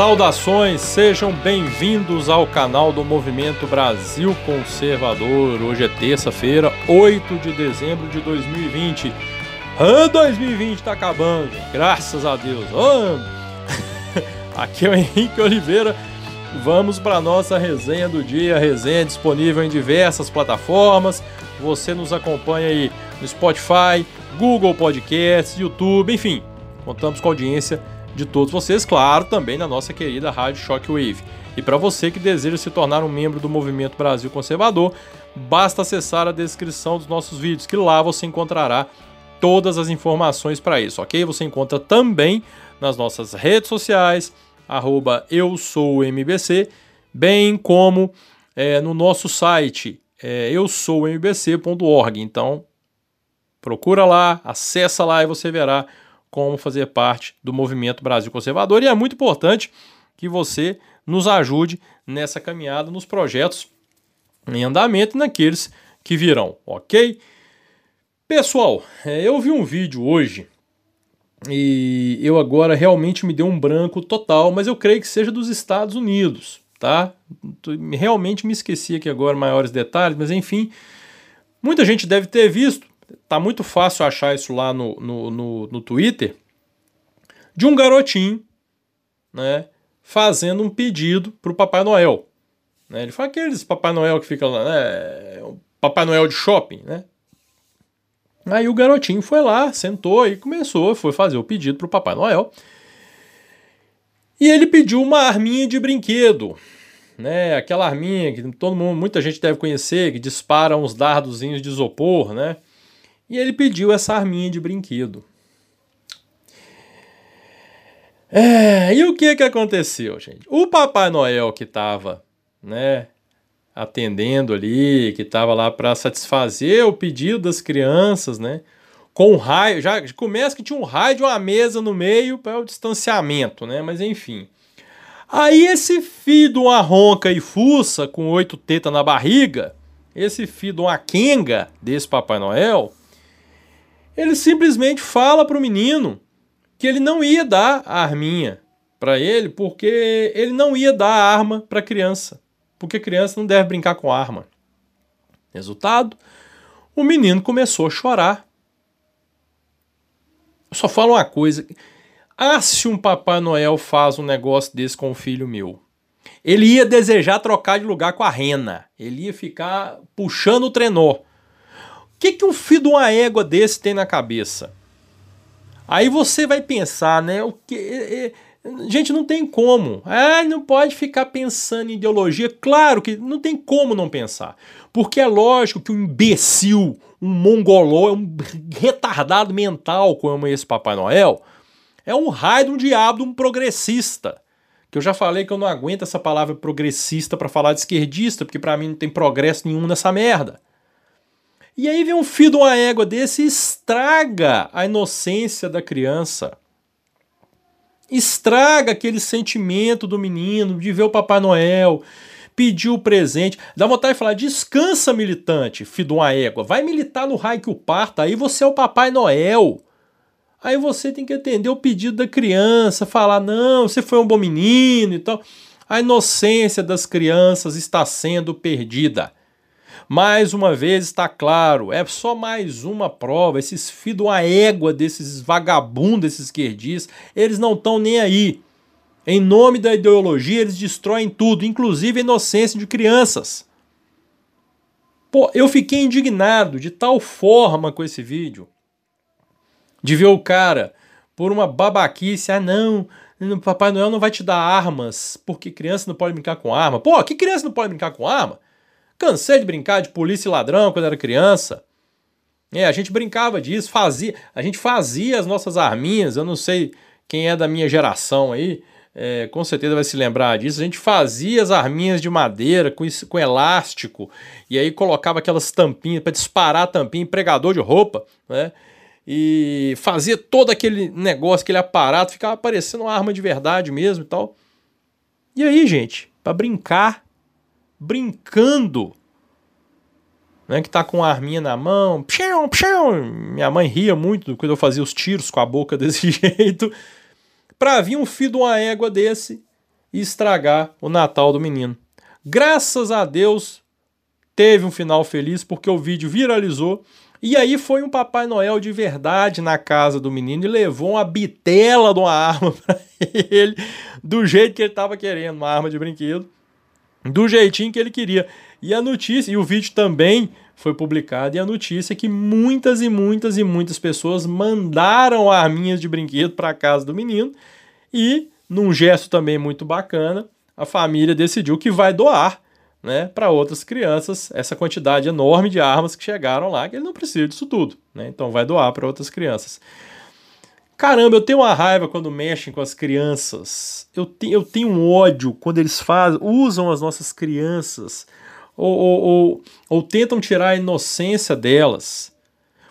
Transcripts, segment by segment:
Saudações, sejam bem-vindos ao canal do Movimento Brasil Conservador. Hoje é terça-feira, 8 de dezembro de 2020. Ah, 2020 tá acabando, graças a Deus. Aqui é o Henrique Oliveira. Vamos para nossa resenha do dia. Resenha disponível em diversas plataformas. Você nos acompanha aí no Spotify, Google Podcasts, YouTube, enfim. Contamos com audiência de todos vocês, claro, também na nossa querida Rádio Shockwave. E para você que deseja se tornar um membro do Movimento Brasil Conservador, basta acessar a descrição dos nossos vídeos, que lá você encontrará todas as informações para isso, ok? Você encontra também nas nossas redes sociais, arroba eu sou MBC, bem como é, no nosso site, é, eu sou mbc.org. Então, procura lá, acessa lá e você verá como fazer parte do movimento Brasil Conservador. E é muito importante que você nos ajude nessa caminhada, nos projetos em andamento e naqueles que virão, ok? Pessoal, é, eu vi um vídeo hoje e eu agora realmente me deu um branco total, mas eu creio que seja dos Estados Unidos, tá? Realmente me esqueci aqui agora maiores detalhes, mas enfim, muita gente deve ter visto tá muito fácil achar isso lá no, no, no, no Twitter, de um garotinho, né, fazendo um pedido pro Papai Noel. Né? Ele fala aqueles Papai Noel que fica lá, né, Papai Noel de shopping, né? Aí o garotinho foi lá, sentou e começou, foi fazer o pedido pro Papai Noel. E ele pediu uma arminha de brinquedo, né? Aquela arminha que todo mundo, muita gente deve conhecer, que dispara uns dardozinhos de isopor, né? E ele pediu essa arminha de brinquedo. É, e o que que aconteceu, gente? O Papai Noel que estava, né, atendendo ali, que estava lá para satisfazer o pedido das crianças, né, com um raio, já começa que tinha um raio de uma mesa no meio para o distanciamento, né, mas enfim. Aí esse filho de uma ronca e fuça com oito tetas na barriga, esse filho de uma quenga desse Papai Noel, ele simplesmente fala para o menino que ele não ia dar a arminha para ele porque ele não ia dar a arma para a criança, porque criança não deve brincar com arma. Resultado, o menino começou a chorar. Eu só falo uma coisa. Ah, se um Papai Noel faz um negócio desse com o filho meu. Ele ia desejar trocar de lugar com a rena. Ele ia ficar puxando o trenó que, que um filho de uma égua desse tem na cabeça? Aí você vai pensar, né? O que, é, é, gente, não tem como. Ah, não pode ficar pensando em ideologia. Claro que não tem como não pensar. Porque é lógico que um imbecil, um mongoló, um retardado mental como esse Papai Noel, é um raio de um diabo, de um progressista. Que eu já falei que eu não aguento essa palavra progressista para falar de esquerdista, porque para mim não tem progresso nenhum nessa merda. E aí vem um filho de uma égua desse e estraga a inocência da criança. Estraga aquele sentimento do menino de ver o Papai Noel, pedir o presente. Dá vontade de falar: descansa, militante, filho de uma égua. Vai militar no raio que o parta, aí você é o Papai Noel. Aí você tem que atender o pedido da criança, falar: não, você foi um bom menino e tal. A inocência das crianças está sendo perdida. Mais uma vez está claro, é só mais uma prova. Esses de uma égua desses vagabundos, esses esquerdistas, eles não estão nem aí. Em nome da ideologia, eles destroem tudo, inclusive a inocência de crianças. Pô, eu fiquei indignado de tal forma com esse vídeo. De ver o cara por uma babaquice, ah não, Papai Noel não vai te dar armas, porque criança não pode brincar com arma. Pô, que criança não pode brincar com arma? Cansei de brincar de polícia e ladrão quando era criança. É, a gente brincava disso, fazia, a gente fazia as nossas arminhas, eu não sei quem é da minha geração aí, é, com certeza vai se lembrar disso. A gente fazia as arminhas de madeira com, com elástico e aí colocava aquelas tampinhas para disparar a tampinha, pregador de roupa, né? E fazia todo aquele negócio, aquele aparato, ficava parecendo uma arma de verdade mesmo e tal. E aí, gente, para brincar, brincando, né, que tá com a arminha na mão, pshão, pshão. minha mãe ria muito quando eu fazia os tiros com a boca desse jeito, pra vir um filho de uma égua desse e estragar o Natal do menino. Graças a Deus teve um final feliz porque o vídeo viralizou. E aí foi um Papai Noel de verdade na casa do menino e levou uma bitela de uma arma para ele, do jeito que ele estava querendo, uma arma de brinquedo, do jeitinho que ele queria. E a notícia, e o vídeo também foi publicado, e a notícia é que muitas e muitas e muitas pessoas mandaram arminhas de brinquedo para casa do menino e num gesto também muito bacana, a família decidiu que vai doar né, para outras crianças essa quantidade enorme de armas que chegaram lá, que ele não precisa disso tudo. Né, então vai doar para outras crianças. Caramba, eu tenho uma raiva quando mexem com as crianças. Eu, te, eu tenho um ódio quando eles fazem, usam as nossas crianças ou, ou, ou, ou tentam tirar a inocência delas.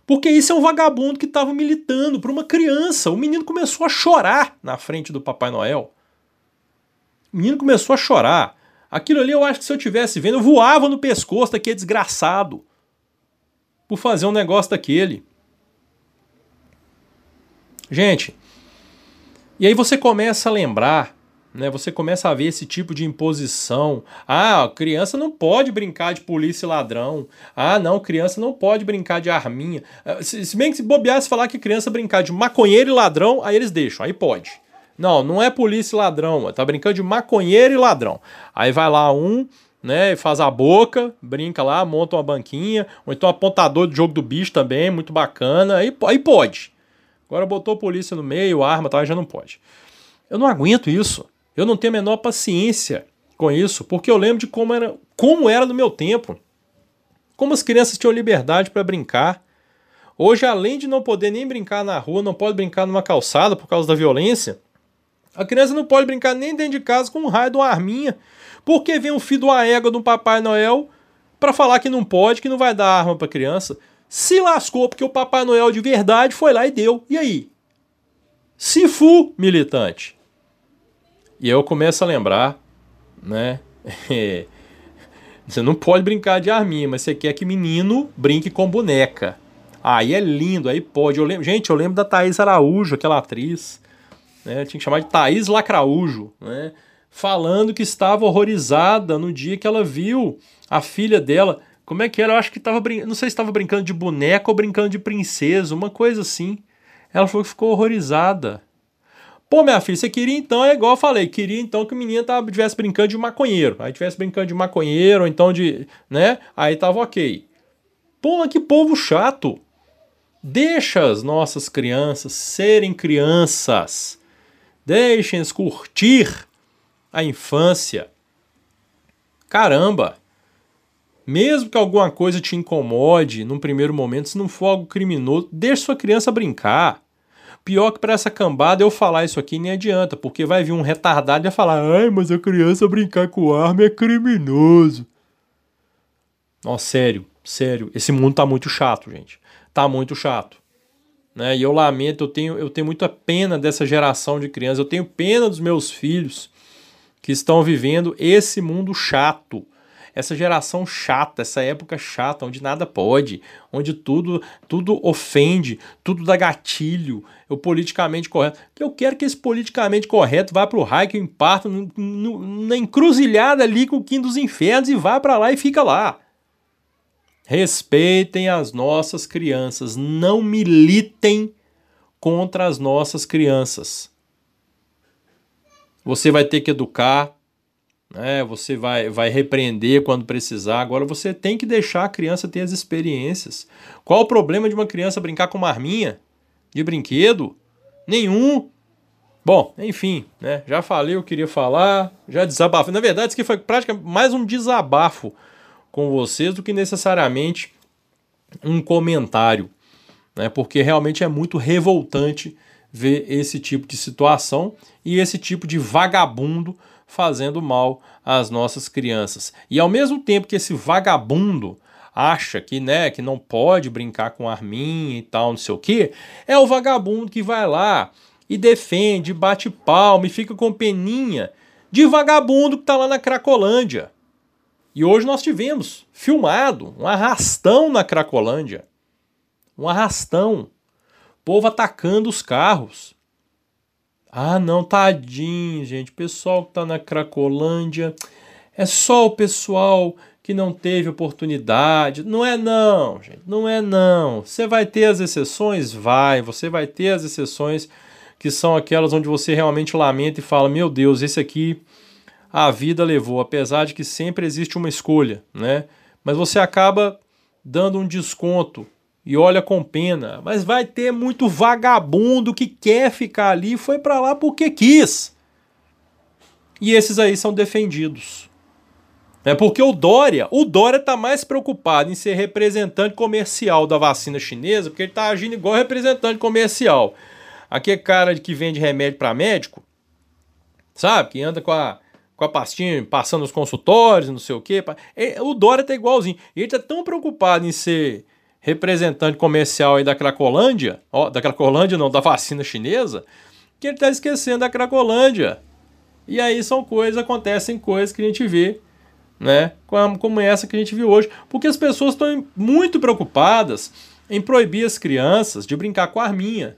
Porque isso é um vagabundo que estava militando para uma criança. O menino começou a chorar na frente do Papai Noel. O menino começou a chorar. Aquilo ali eu acho que se eu tivesse vendo, eu voava no pescoço daquele desgraçado. Por fazer um negócio daquele. Gente, e aí você começa a lembrar né? Você começa a ver esse tipo de imposição. Ah, criança não pode brincar de polícia e ladrão. Ah, não, criança não pode brincar de arminha. Ah, se, bem que se bobear, se falar que criança brincar de maconheiro e ladrão, aí eles deixam, aí pode. Não, não é polícia e ladrão, tá brincando de maconheiro e ladrão. Aí vai lá um, né, faz a boca, brinca lá, monta uma banquinha, ou então apontador de jogo do bicho também, muito bacana, aí, aí pode. Agora botou polícia no meio, arma, tal, já não pode. Eu não aguento isso. Eu não tenho a menor paciência com isso, porque eu lembro de como era, como era no meu tempo. Como as crianças tinham liberdade para brincar. Hoje, além de não poder nem brincar na rua, não pode brincar numa calçada por causa da violência, a criança não pode brincar nem dentro de casa com um raio de uma arminha, porque vem um filho de uma égua do Papai Noel para falar que não pode, que não vai dar arma para criança. Se lascou porque o Papai Noel de verdade foi lá e deu. E aí? Se fu, militante. E eu começo a lembrar, né? você não pode brincar de arminha, mas você quer que menino brinque com boneca. Aí é lindo, aí pode. Eu lembro, gente, eu lembro da Thaís Araújo, aquela atriz, né? Tinha que chamar de Thaís Lacraújo, né? Falando que estava horrorizada no dia que ela viu a filha dela. Como é que era? Eu acho que estava brincando. Não sei se estava brincando de boneca ou brincando de princesa, uma coisa assim. Ela falou que ficou horrorizada. Pô, minha filha, você queria então, é igual eu falei, queria então que o menino tava, tivesse brincando de maconheiro. Aí tivesse brincando de maconheiro, ou então de. né? Aí tava ok. Pô, que povo chato. Deixa as nossas crianças serem crianças. Deixem-os curtir a infância. Caramba! Mesmo que alguma coisa te incomode num primeiro momento, se não for algo criminoso, deixe sua criança brincar. Pior que para essa cambada eu falar isso aqui nem adianta, porque vai vir um retardado e vai falar: ai, mas a criança brincar com arma é criminoso. Nossa, sério, sério. Esse mundo tá muito chato, gente. Tá muito chato. Né? E eu lamento, eu tenho, eu tenho muita pena dessa geração de crianças, eu tenho pena dos meus filhos que estão vivendo esse mundo chato essa geração chata, essa época chata, onde nada pode, onde tudo tudo ofende, tudo dá gatilho, o politicamente correto. Eu quero que esse politicamente correto vá para o raio que eu imparto na encruzilhada ali com o Kim dos Infernos e vá para lá e fica lá. Respeitem as nossas crianças, não militem contra as nossas crianças. Você vai ter que educar, né? Você vai, vai repreender quando precisar. Agora você tem que deixar a criança ter as experiências. Qual o problema de uma criança brincar com uma arminha de brinquedo? Nenhum. Bom, enfim, né? Já falei, eu queria falar, já desabafo. Na verdade, isso aqui foi praticamente mais um desabafo com vocês do que necessariamente um comentário, né? Porque realmente é muito revoltante ver esse tipo de situação e esse tipo de vagabundo fazendo mal às nossas crianças. E ao mesmo tempo que esse vagabundo acha que, né, que não pode brincar com arminha e tal, não sei o que, é o vagabundo que vai lá e defende, bate palma e fica com peninha de vagabundo que tá lá na Cracolândia. E hoje nós tivemos filmado um arrastão na Cracolândia. Um arrastão. Povo atacando os carros. Ah, não, tadinho, gente. Pessoal que tá na Cracolândia é só o pessoal que não teve oportunidade. Não é não, gente. Não é não. Você vai ter as exceções? Vai. Você vai ter as exceções que são aquelas onde você realmente lamenta e fala: "Meu Deus, esse aqui a vida levou", apesar de que sempre existe uma escolha, né? Mas você acaba dando um desconto e olha com pena. Mas vai ter muito vagabundo que quer ficar ali e foi para lá porque quis. E esses aí são defendidos. É porque o Dória, o Dória tá mais preocupado em ser representante comercial da vacina chinesa, porque ele tá agindo igual representante comercial. Aquele cara que vende remédio para médico, sabe? Que anda com a, com a pastinha passando nos consultórios, não sei o quê. É, o Dória tá igualzinho. Ele tá tão preocupado em ser representante comercial aí da Cracolândia, ó, da Cracolândia não, da vacina chinesa, que ele está esquecendo da Cracolândia. E aí são coisas, acontecem coisas que a gente vê, né, como essa que a gente viu hoje, porque as pessoas estão muito preocupadas em proibir as crianças de brincar com a arminha.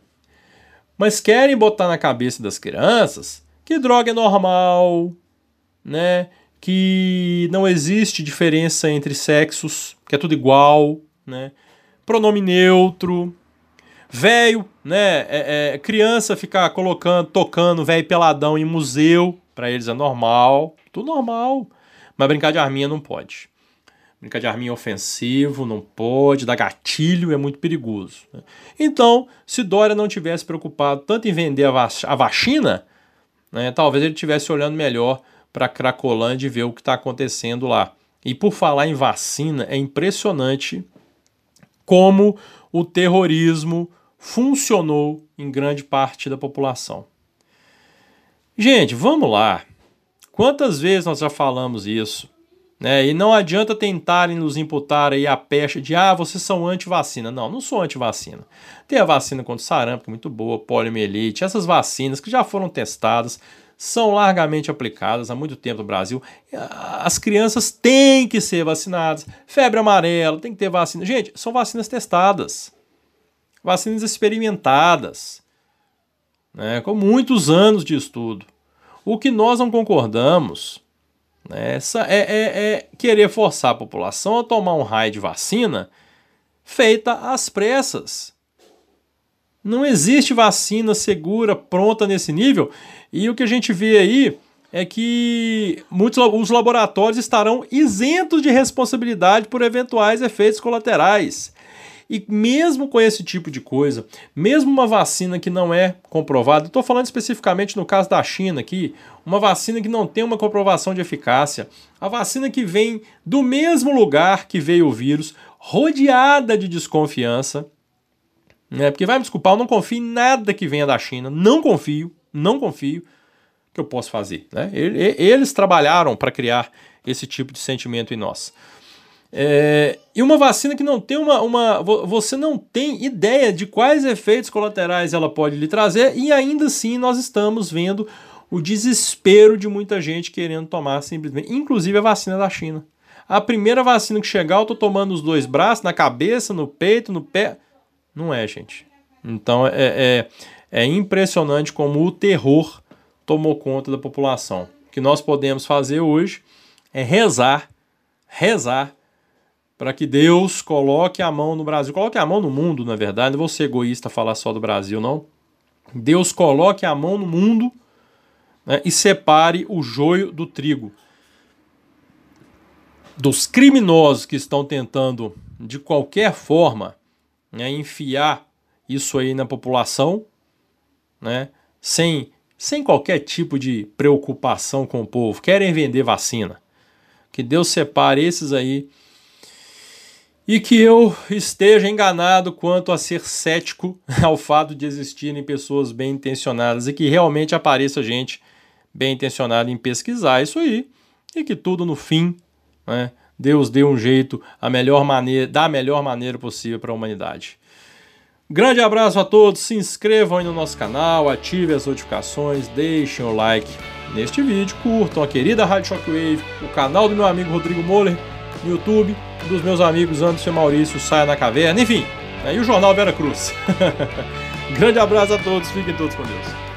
Mas querem botar na cabeça das crianças que droga é normal, né? Que não existe diferença entre sexos, que é tudo igual, né? Pronome neutro, velho, né? É, é, criança ficar colocando, tocando velho peladão em museu, para eles é normal, tudo normal. Mas brincar de arminha não pode. Brincar de arminha é ofensivo, não pode, dar gatilho é muito perigoso. Né? Então, se Dória não tivesse preocupado tanto em vender a, vac a vacina, né, talvez ele estivesse olhando melhor para Cracolândia e ver o que está acontecendo lá. E por falar em vacina, é impressionante como o terrorismo funcionou em grande parte da população. Gente, vamos lá. Quantas vezes nós já falamos isso? Né? E não adianta tentarem nos imputar aí a pecha de ah, vocês são anti-vacina. Não, não sou anti-vacina. Tem a vacina contra sarampo, que é muito boa, poliomielite, essas vacinas que já foram testadas, são largamente aplicadas há muito tempo no Brasil. As crianças têm que ser vacinadas. Febre amarela, tem que ter vacina. Gente, são vacinas testadas, vacinas experimentadas, né, com muitos anos de estudo. O que nós não concordamos né, é, é, é querer forçar a população a tomar um raio de vacina feita às pressas. Não existe vacina segura, pronta nesse nível. E o que a gente vê aí é que muitos os laboratórios estarão isentos de responsabilidade por eventuais efeitos colaterais. E mesmo com esse tipo de coisa, mesmo uma vacina que não é comprovada, estou falando especificamente no caso da China aqui, uma vacina que não tem uma comprovação de eficácia, a vacina que vem do mesmo lugar que veio o vírus, rodeada de desconfiança, né? Porque vai me desculpar, eu não confio em nada que venha da China. Não confio, não confio que eu posso fazer. Né? Eles trabalharam para criar esse tipo de sentimento em nós. É, e uma vacina que não tem uma, uma. Você não tem ideia de quais efeitos colaterais ela pode lhe trazer, e ainda assim nós estamos vendo o desespero de muita gente querendo tomar simplesmente, inclusive a vacina da China. A primeira vacina que chegar, eu tô tomando os dois braços, na cabeça, no peito, no pé. Não é, gente. Então é, é, é impressionante como o terror tomou conta da população. O que nós podemos fazer hoje é rezar, rezar para que Deus coloque a mão no Brasil, coloque a mão no mundo, na verdade. Não vou ser egoísta falar só do Brasil, não. Deus coloque a mão no mundo né, e separe o joio do trigo. Dos criminosos que estão tentando, de qualquer forma, né, enfiar isso aí na população, né, sem, sem qualquer tipo de preocupação com o povo. Querem vender vacina. Que Deus separe esses aí e que eu esteja enganado quanto a ser cético ao fato de existirem pessoas bem intencionadas e que realmente apareça gente bem intencionada em pesquisar isso aí e que tudo no fim né, Deus dê um jeito a melhor maneira, da melhor maneira possível para a humanidade. Grande abraço a todos, se inscrevam aí no nosso canal, ativem as notificações, deixem o like neste vídeo, curtam a querida Rádio Shockwave, o canal do meu amigo Rodrigo Moller no YouTube, dos meus amigos Anderson e Maurício Saia na Caverna, enfim, né, e o Jornal Vera Cruz. Grande abraço a todos, fiquem todos com Deus.